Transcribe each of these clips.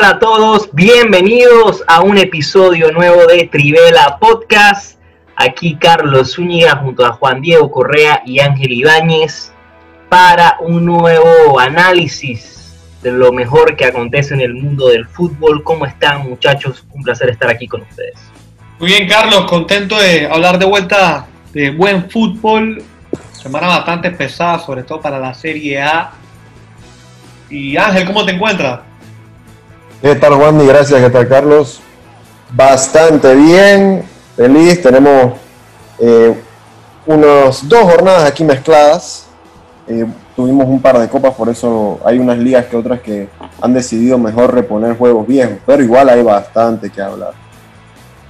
Hola a todos, bienvenidos a un episodio nuevo de Trivela Podcast. Aquí Carlos Zúñiga junto a Juan Diego Correa y Ángel Ibáñez para un nuevo análisis de lo mejor que acontece en el mundo del fútbol. ¿Cómo están muchachos? Un placer estar aquí con ustedes. Muy bien Carlos, contento de hablar de vuelta de buen fútbol. Semana bastante pesada, sobre todo para la Serie A. Y Ángel, ¿cómo te encuentras? ¿Qué tal Juan? Y gracias, ¿qué tal Carlos? Bastante bien, feliz. Tenemos eh, unas dos jornadas aquí mezcladas. Eh, tuvimos un par de copas, por eso hay unas ligas que otras que han decidido mejor reponer juegos viejos, pero igual hay bastante que hablar.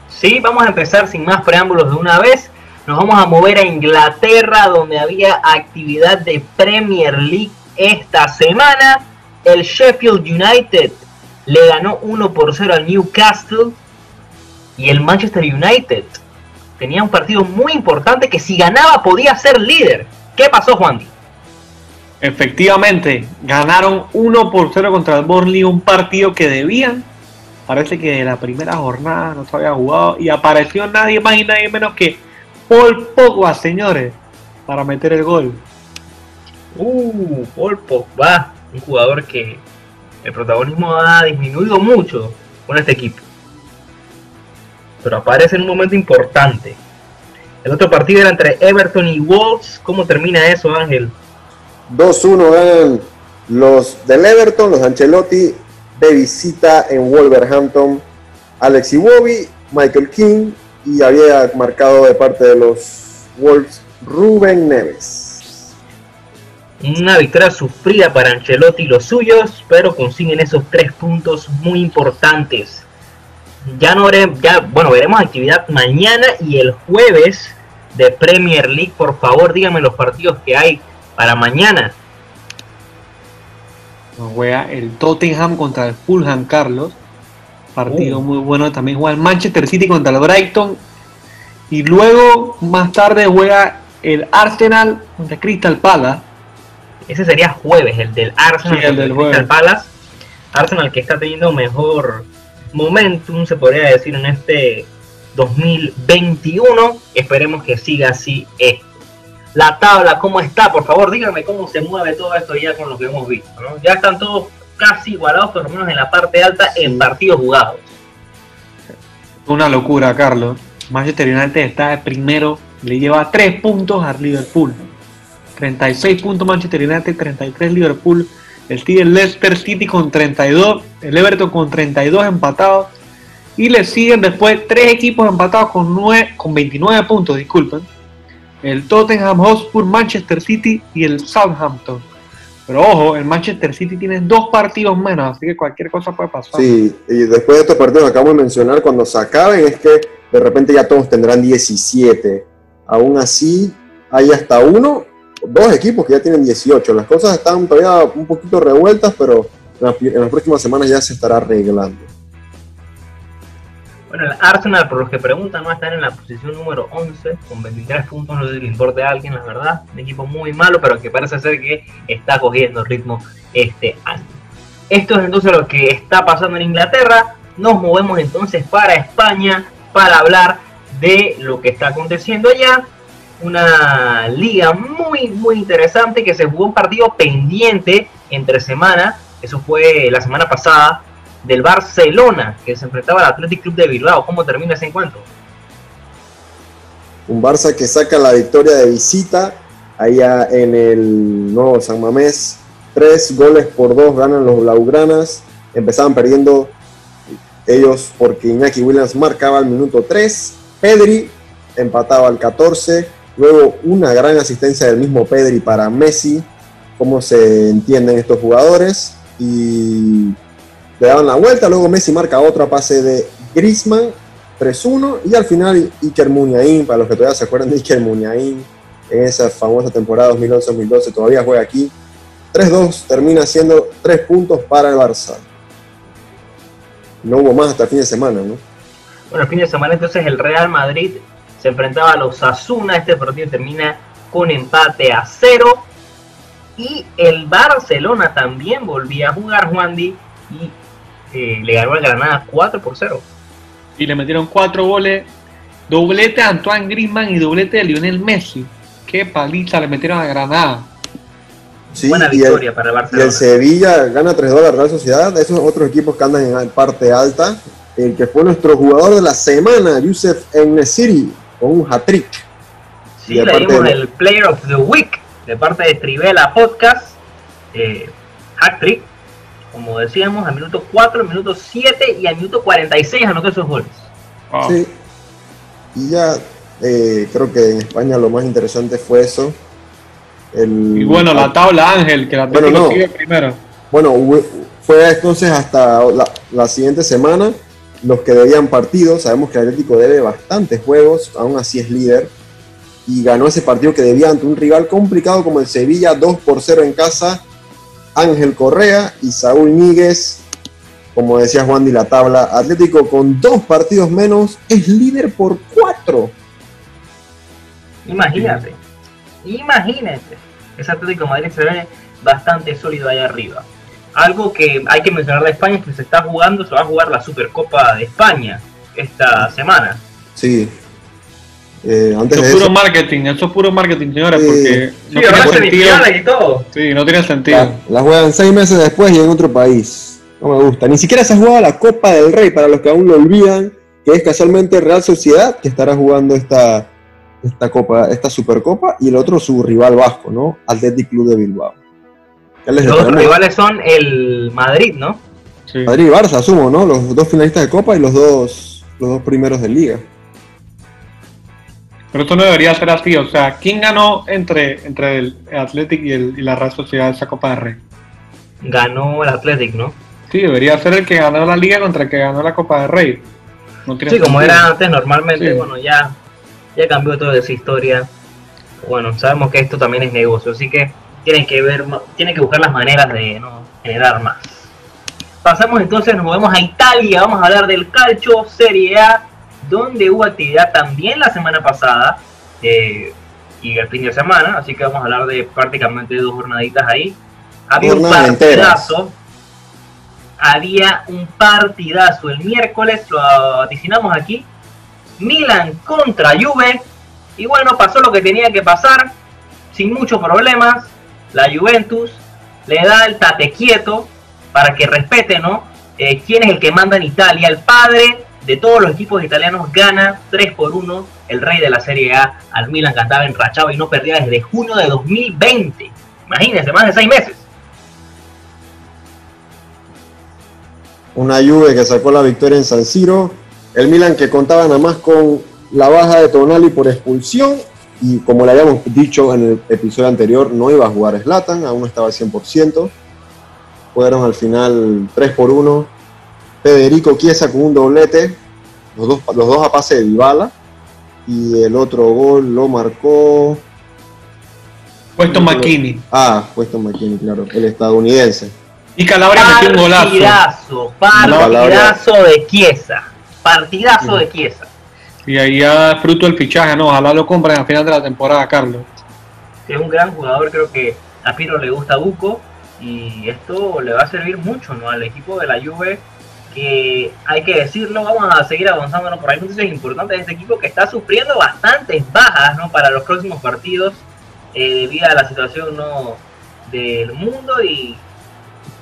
Sí, vamos a empezar sin más preámbulos de una vez. Nos vamos a mover a Inglaterra, donde había actividad de Premier League esta semana. El Sheffield United le ganó 1 por 0 al Newcastle. Y el Manchester United tenía un partido muy importante que si ganaba podía ser líder. ¿Qué pasó, Juan? Efectivamente, ganaron 1 por 0 contra el Burnley, un partido que debían. Parece que de la primera jornada no se había jugado y apareció nadie más y nadie menos que Paul Pogba, señores, para meter el gol. Uh, Paul Pogba, un jugador que el protagonismo ha disminuido mucho con este equipo. Pero aparece en un momento importante. El otro partido era entre Everton y Wolves. ¿Cómo termina eso, Ángel? 2-1 ganan los del Everton, los Ancelotti de visita en Wolverhampton. Alex Iwobi, Michael King y había marcado de parte de los Wolves Ruben Neves. Una victoria sufrida para Ancelotti y los suyos, pero consiguen esos tres puntos muy importantes. Ya no ya, bueno, veremos actividad mañana y el jueves de Premier League. Por favor, díganme los partidos que hay para mañana. Nos juega el Tottenham contra el Fulham, Carlos. Partido Uh. muy bueno. También juega el Manchester City contra el Brighton. Y luego, más tarde, juega el Arsenal contra Crystal Palace. Ese sería jueves, el del Arsenal Sí, el del Crystal. Palace. Arsenal que está teniendo mejor momentum, se podría decir, en este 2021. Esperemos que siga así esto. La tabla, ¿cómo está? Por favor, díganme cómo se mueve todo esto ya con lo que hemos visto. ¿no? Ya están todos casi igualados, por lo menos en la parte alta, en partidos jugados. Una locura, Carlos. Manchester United está de primero. Le lleva 3 puntos al Liverpool. 36 puntos Manchester United, 33 Liverpool. El el Leicester City con 32. El Everton con 32 empatados. Y le siguen después tres equipos empatados con, 9, con 29 puntos, disculpen. El Tottenham Hotspur, Manchester City y el Southampton. Pero ojo, el Manchester City tiene dos partidos menos, así que cualquier cosa puede pasar. Sí, y después de estos partidos que acabamos de mencionar, cuando se acaben es que de repente ya todos tendrán 17. Aún así, hay hasta uno, dos equipos que ya tienen 18. Las cosas están todavía un poquito revueltas, pero en las, en las próximas semanas ya se estará arreglando. Bueno, el Arsenal, por los que preguntan, va a estar en la posición número 11 con 23 puntos. No sé le importe a alguien, la verdad. Un equipo muy malo, pero que parece ser que está cogiendo ritmo este año. Esto es entonces lo que está pasando en Inglaterra. Nos movemos entonces para España para hablar de lo que está aconteciendo allá. Una liga muy, muy interesante que se jugó un partido pendiente entre semana. Eso fue la semana pasada del Barcelona, que se enfrentaba al Athletic Club de Bilbao. ¿Cómo termina ese encuentro? Un Barça que saca la victoria de visita allá en el nuevo San Mamés. Tres goles por dos ganan los Blaugranas. Empezaban perdiendo ellos porque Iñaki Williams marcaba al minuto 3. Pedri empataba al 14. Luego una gran asistencia del mismo Pedri para Messi. Cómo se entienden estos jugadores. Y le daban la vuelta. Luego Messi marca otra pase de Griezmann 3-1 y al final Iker Muniain, para los que todavía se acuerdan de Iker Muniain, en esa famosa temporada 2011-2012, todavía juega aquí. 3-2 termina siendo 3 puntos para el Barça. No hubo más hasta el fin de semana, ¿no? Bueno, fin de semana entonces el Real Madrid se enfrentaba a los Asuna. Este partido termina con empate a cero. Y el Barcelona también volvía a jugar Juan Di y eh, le ganó a Granada 4 por 0. Y le metieron cuatro goles. Doblete a Antoine Griezmann y doblete de Lionel Messi. Qué paliza le metieron a Granada. Sí, Buena el- victoria para el Y el Barcelona. Sevilla gana 3-2 a la Real Sociedad. Esos otros equipos que andan en la parte alta. El que fue nuestro jugador de la semana, Youssef Enesiri, con un hat-trick. Sí, le dimos de- el Player of the Week de parte de Trivela Podcast. Eh, hack trick, como decíamos, al minuto 4, al minuto 7 y al minuto 46 anotó esos goles. Ah, Sí. Y ya eh, creo que en España lo más interesante fue eso. El- Y bueno, la tabla Ángel, que la Bueno, no. sigue primero. Bueno, fue entonces hasta la, la siguiente semana los que debían partidos. Sabemos que Atlético debe bastantes juegos, aún así es líder. Y ganó ese partido que debía ante un rival complicado como el Sevilla, 2 por 0 en casa. Ángel Correa y Saúl Níguez. Como decía Juan Di la tabla, Atlético con dos partidos menos es líder por cuatro. Imagínate, imagínate. Ese Atlético Madrid se ve bastante sólido ahí arriba. Algo que hay que mencionar de España es que se está jugando, se va a jugar la Supercopa de España esta semana. Sí. Eh, antes Eso es puro eso, marketing, eso es puro marketing, señores, Sí. porque Sí, no tiene sentido. y todo. Sí, no tiene sentido. la, la juegan seis meses después y en otro país. No me gusta. Ni siquiera se ha jugado la Copa del Rey, para los que aún lo olvidan, que es casualmente Real Sociedad, que estará jugando esta, esta Copa, esta Supercopa, y el otro su rival vasco, ¿no? Athletic Club de Bilbao. Ya les Los esperamos. rivales son el Madrid, ¿no? Sí. Madrid y Barça, asumo, ¿no? Los dos finalistas de Copa y los dos, los dos primeros de Liga. Pero esto no debería ser así. O sea, ¿quién ganó entre, entre el Athletic y, el, y la Real Sociedad esa Copa de Rey? Ganó el Athletic, ¿no? Sí, debería ser el que ganó la Liga contra el que ganó la Copa de Rey. No tiene Sí, como era antes, normalmente, Sí. bueno, ya, ya cambió toda esa historia. Bueno, sabemos que esto también es negocio, así que tienen que ver, tienen que buscar las maneras de ¿no? generar más. Pasamos entonces, nos movemos a Italia, vamos a hablar del calcio Serie A, donde hubo actividad también la semana pasada eh, y el fin de semana, así que vamos a hablar de prácticamente dos jornaditas ahí. Había un partidazo, había un partidazo el miércoles, lo vaticinamos aquí. Milan contra Juve. Y bueno, pasó lo que tenía que pasar, sin muchos problemas. La Juventus le da el tate quieto para que respete, ¿no? Eh, quién es el que manda en Italia. El padre de todos los equipos italianos gana 3 por 1 el rey de la Serie A al Milan que andaba enrachado y no perdía desde junio de 2020. Imagínense, más de 6 meses. Una Juve que sacó la victoria en San Siro. El Milan que contaba nada más con la baja de Tonali por expulsión. Y como le habíamos dicho en el episodio anterior, no iba a jugar Slatan, aún no estaba al 100%. Fueron al final 3 por 1. Federico Chiesa con un doblete. Los dos, los dos a pase de Dybala. Y el otro gol lo marcó. Puesto McKinney. Ah, puesto McKinney, claro, el estadounidense. Y Calabria metió un golazo. Partidazo, partidazo de Chiesa. Partidazo de Chiesa. Y ahí ya fruto del fichaje, ¿no? Ojalá lo compren al final de la temporada, Carlos. Es un gran jugador, creo que a Piro le gusta Buco y esto le va a servir mucho ¿no? al equipo de la Juve que hay que decirlo, vamos a seguir avanzando ¿no? por ahí noticias importantes de este equipo que está sufriendo bastantes bajas ¿no? para los próximos partidos eh, debido a la situación ¿no? del mundo y,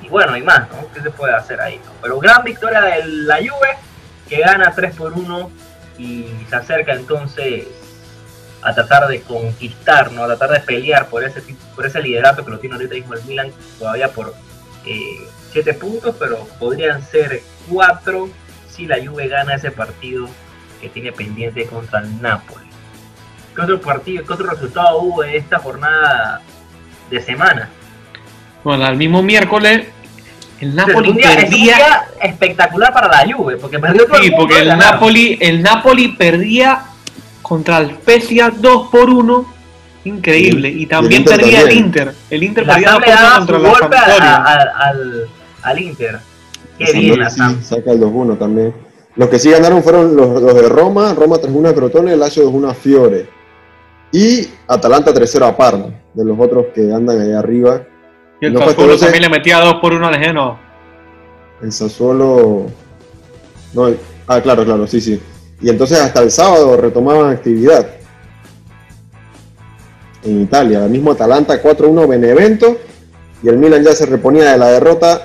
y bueno, y más, ¿no? ¿Qué se puede hacer ahí? ¿no? Pero gran victoria de la Juve que gana 3 por 1 y se acerca entonces a tratar de conquistar, ¿no? a tratar de pelear por ese por ese liderato que lo tiene ahorita mismo el Milan, todavía por 7 puntos, pero podrían ser 4 si la Juve gana ese partido que tiene pendiente contra el Napoli. ¿Qué otro partido, qué otro resultado hubo de esta jornada de semana? Bueno, al mismo miércoles, el Napoli día, es un perdía. día espectacular para la Juve, porque perdió todo Sí, el porque el. Napoli, el Napoli perdía contra el Spezia 2 por 1 Increíble. Y- Y también el perdía el también. Inter. El Inter La perdía Sam 2 le por 1 daba contra su la golpe a- a- al, al Inter. Qué San bien, la sí saca el 2-1 también. Los que sí ganaron fueron los, los de Roma, Roma 3-1 a Crotone, Lazio 2-1 a Fiore. Y Atalanta 3-0 a Parma, de los otros que andan ahí arriba. Y el No Sassuolo ese- también le metía 2 por 1 al Genoa. El Sassuolo. No, ah, claro, claro, sí, sí. Y entonces hasta el sábado retomaban actividad. En Italia, el mismo Atalanta 4-1 Benevento. Y el Milan ya se reponía de la derrota.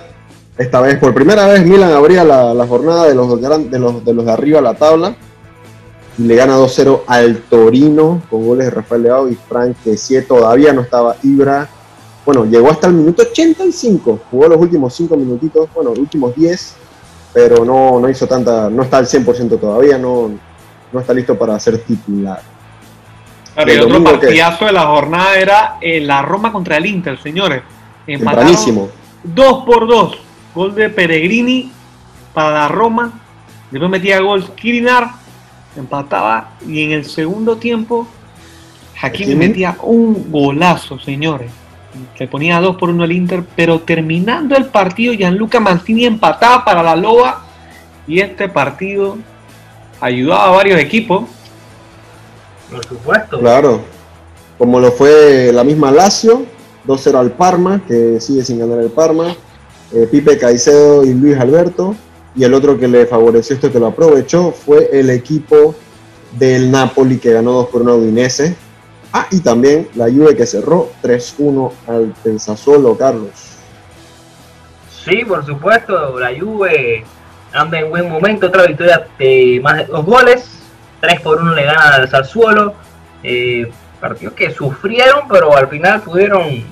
Esta vez, por primera vez, Milan abría la, la jornada de los, de, los, de los de arriba a la tabla. Y le gana 2-0 al Torino con goles de Rafael Leao y Frank Kessie. Todavía no estaba Ibra. Bueno, llegó hasta el minuto 85. Jugó los últimos 5 minutitos, bueno, los últimos 10. Pero no, no hizo tanta, no está al 100% todavía, no, no está listo para ser titular. Claro, y El otro partidazo de la jornada era eh, la Roma contra el Inter, señores. Empataron Tempranísimo. 2 por 2. Gol de Peregrini para la Roma. Después metía gol Kirinar. Empataba. Y en el segundo tiempo, Hakimi Hakimi. metía un golazo, señores. Se ponía 2 por 1 el Inter. Pero terminando el partido, Gianluca Mancini empataba para la Loba. Y este partido ayudaba a varios equipos. Por supuesto. Claro. Como lo fue la misma Lazio, 2-0 al Parma, que sigue sin ganar el Parma. Eh, Pipe Caicedo y Luis Alberto. Y el otro que le favoreció esto, que lo aprovechó, fue el equipo del Napoli, que ganó 2 por 1 a Udinese. Ah, y también la Juve que cerró 3-1 al del Sassuolo, Carlos. Sí, por supuesto, la Juve anda en buen momento, otra victoria de más de dos goles, 3 por 1 le gana al Sassuolo, eh, partidos que sufrieron, pero al final pudieron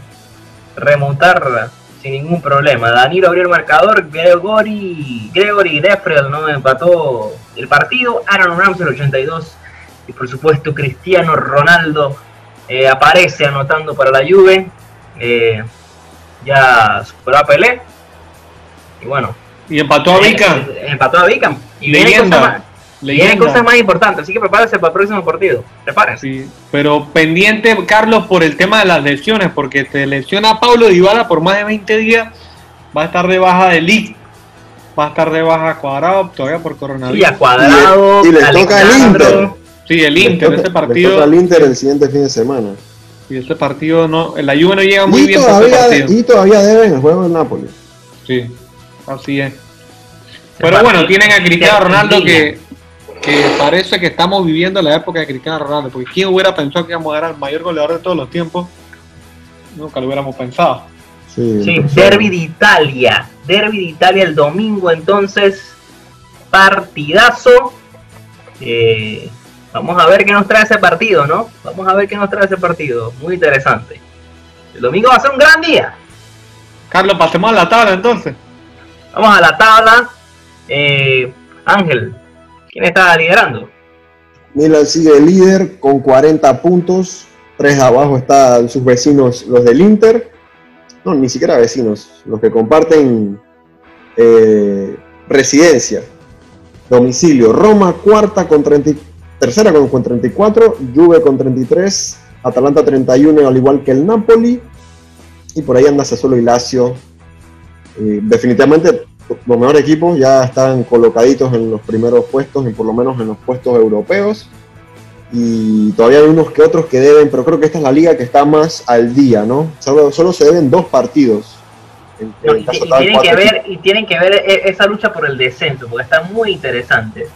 remontar sin ningún problema. Danilo abrió el marcador, Gregory, Gregory Defrel no empató el partido, Aaron Ramsey el 82 y por supuesto Cristiano Ronaldo eh, aparece anotando para la Juve, eh, ya superó a Pelé y bueno, Y empató a Vica. eh, empató a Vica. Y Leyenda. cosas, más, vienen Leyenda. cosas más importantes, así que prepárense para el próximo partido. Prepárense. Sí, pero pendiente, Carlos, por el tema de las lesiones, porque te lesiona Pablo Dybala por más de 20 días, va a estar de baja de League, va a estar de baja Cuadrado todavía por coronavirus. a Cuadrado, Y le- y le toca Alexandro. Inter. Sí, el Inter, toca- ese partido, toca al Inter el siguiente fin de semana. sí, ese partido no, la Juve no llega muy Y bien para ese todavía, partido. y todavía deben el juego del Napoli. Sí, así es. Pero bueno, tienen a Cristiano Ronaldo que, que parece que estamos viviendo la época de Cristiano Ronaldo, porque quién hubiera pensado que íbamos a dar al mayor goleador de todos los tiempos, nunca lo hubiéramos pensado. Sí, Sí, Derby de Italia. Derby de Italia el domingo, entonces, partidazo. Eh, vamos a ver qué nos trae ese partido, ¿no? Vamos a ver qué nos trae ese partido. Muy interesante. El domingo va a ser un gran día. Carlos, pasemos a la tabla entonces. Vamos a la tabla. Eh, Ángel, ¿quién está liderando? Milan sigue líder con 40 puntos. Tres abajo están sus vecinos, los del Inter. No, ni siquiera vecinos, los que comparten eh, residencia, domicilio. Roma cuarta con 30, y- tercera con, con 34, Juve con 33, Atalanta 31 al igual que el Napoli. Y por ahí anda Sassuolo y Lazio. Eh, definitivamente los mejores equipos ya están colocaditos en los primeros puestos, en por lo menos en los puestos europeos. Y todavía hay unos que otros que deben, pero creo que esta es la liga que está más al día, ¿no? Solo, solo se deben dos partidos. En, No, y, y tienen que ver, y tienen que ver e- esa lucha por el descenso, porque está muy interesante.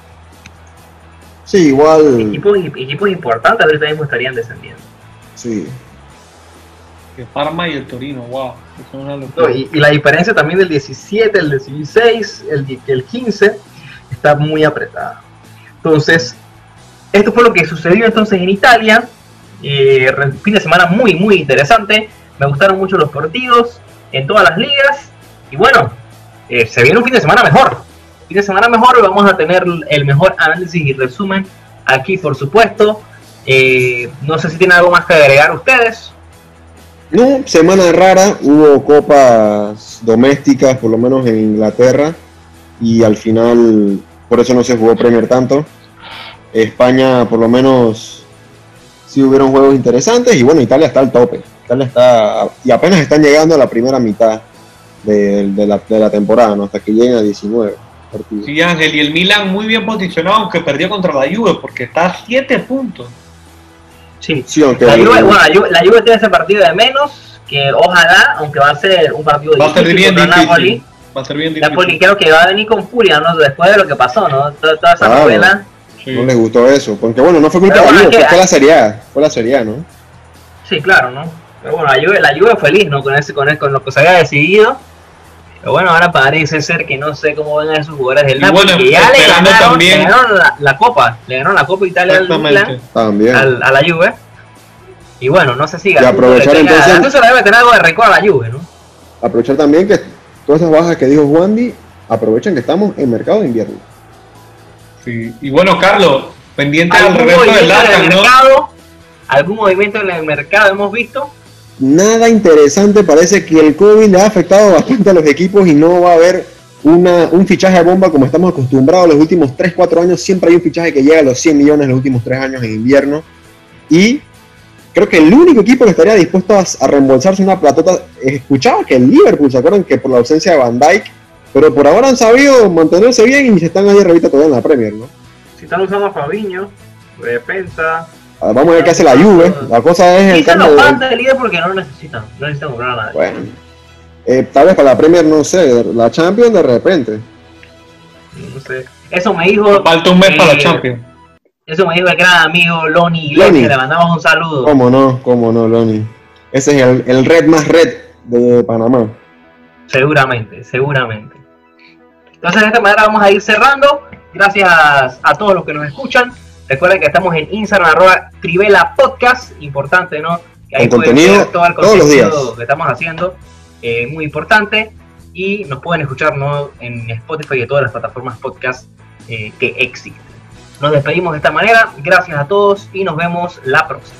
Equipos. Sí, igual. Equipos, equipos importantes ahorita mismo estarían descendiendo. Sí. El Parma y el Torino, wow. Eso es una locura. No, y, y la diferencia también del 17, el 16, el, die- el 15 está muy apretada. Entonces, esto fue lo que sucedió entonces en Italia. Eh, fin de semana muy, muy interesante. Me gustaron mucho los partidos en todas las ligas. Y bueno, eh, se viene un fin de semana mejor. Fin de semana mejor, vamos a tener el mejor análisis y resumen aquí, por supuesto. Eh, no sé si tienen algo más que agregar ustedes. No, semana rara, hubo copas domésticas, por lo menos en Inglaterra, y al final, por eso no se jugó Premier tanto. España, por lo menos, sí hubieron juegos interesantes, y bueno, Italia está al tope. Italia está, y apenas están llegando a la primera mitad de, de la, de la temporada, ¿no? hasta que lleguen a 19 Sí, Ángel, y el Milan muy bien posicionado, aunque perdió contra la Juve, porque está a 7 puntos. Sí, Sí, aunque La Juve, bueno, la Juve, la Juve tiene ese partido de menos, que ojalá, aunque va a ser un partido Va a ser difícil bien contra difícil. Napoli, Va a ser bien Ya difícil. Poli creo que va a venir con furia, ¿no? Después de lo que pasó, ¿no? Toda, toda esa Claro. novela. Sí. No les gustó eso. Porque bueno, no fue culpa Pero de la bueno, Juve, que- fue la Serie A. Fue la Serie A, ¿no? Sí, claro, ¿no? Pero bueno, la Juve, la Juve feliz, ¿no? Con, ese, con, el- con lo que se había decidido. Pero bueno, ahora parece ser que no sé cómo ven a esos jugadores del Y Napoli, bueno, que ya le ganaron, también- le ganaron la, la Copa, le ganaron la Copa Italia al. Milan, También. al- a la Juve. Y bueno, no sé si Y aprovechar le tenga- entonces- Gattuso le debe tener algo de a la Juve, ¿no? Aprovechar también que todas esas bajas que dijo Juandi, aprovechen que estamos en mercado de invierno. Sí. Y bueno, Carlos, pendiente al ¿Algún regreso del movimiento en el Arcan, ¿no? mercado? ¿Algún movimiento en el mercado hemos visto? Nada interesante, parece que el COVID le ha afectado bastante a los equipos y no va a haber una, un fichaje a bomba como estamos acostumbrados los últimos 3-4 años. Siempre hay un fichaje que llega a los 100 millones los últimos 3 años en invierno. Y creo que el único equipo que estaría dispuesto a, reembolsarse una platota, escuchaba que el Liverpool, ¿se acuerdan? Que por la ausencia de Van Dijk, pero por ahora han sabido mantenerse bien y se están ahí arribita todavía en la Premier, ¿no? Si están usando a Fabiño, de defensa. Ah, Vamos a ver qué hace la Juve. La cosa es el los de... fans del líder porque no lo necesitan. No necesitan comprar a nadie. Bueno, eh, tal vez para la Premier, no sé, la Champions de repente. No sé. Eso me dijo. Falta un mes para la eh, Champions. Eso me dijo el gran amigo Loni Iglesias, Loni. le mandamos un saludo. ¿Cómo no? ¿Cómo no, Loni? Ese es el, el red más red de Panamá. Seguramente, seguramente. Entonces de esta manera vamos a ir cerrando. Gracias a todos los que nos escuchan. Recuerden que estamos en Instagram, arroba Trivela Podcast. Importante, ¿no? Que ahí pueden contenido todo el todos los contenido días. que estamos haciendo. eh, muy importante. Y nos pueden escuchar ¿no? en Spotify y en todas las plataformas podcast eh, que existen. Nos despedimos de esta manera. Gracias a todos y nos vemos la próxima.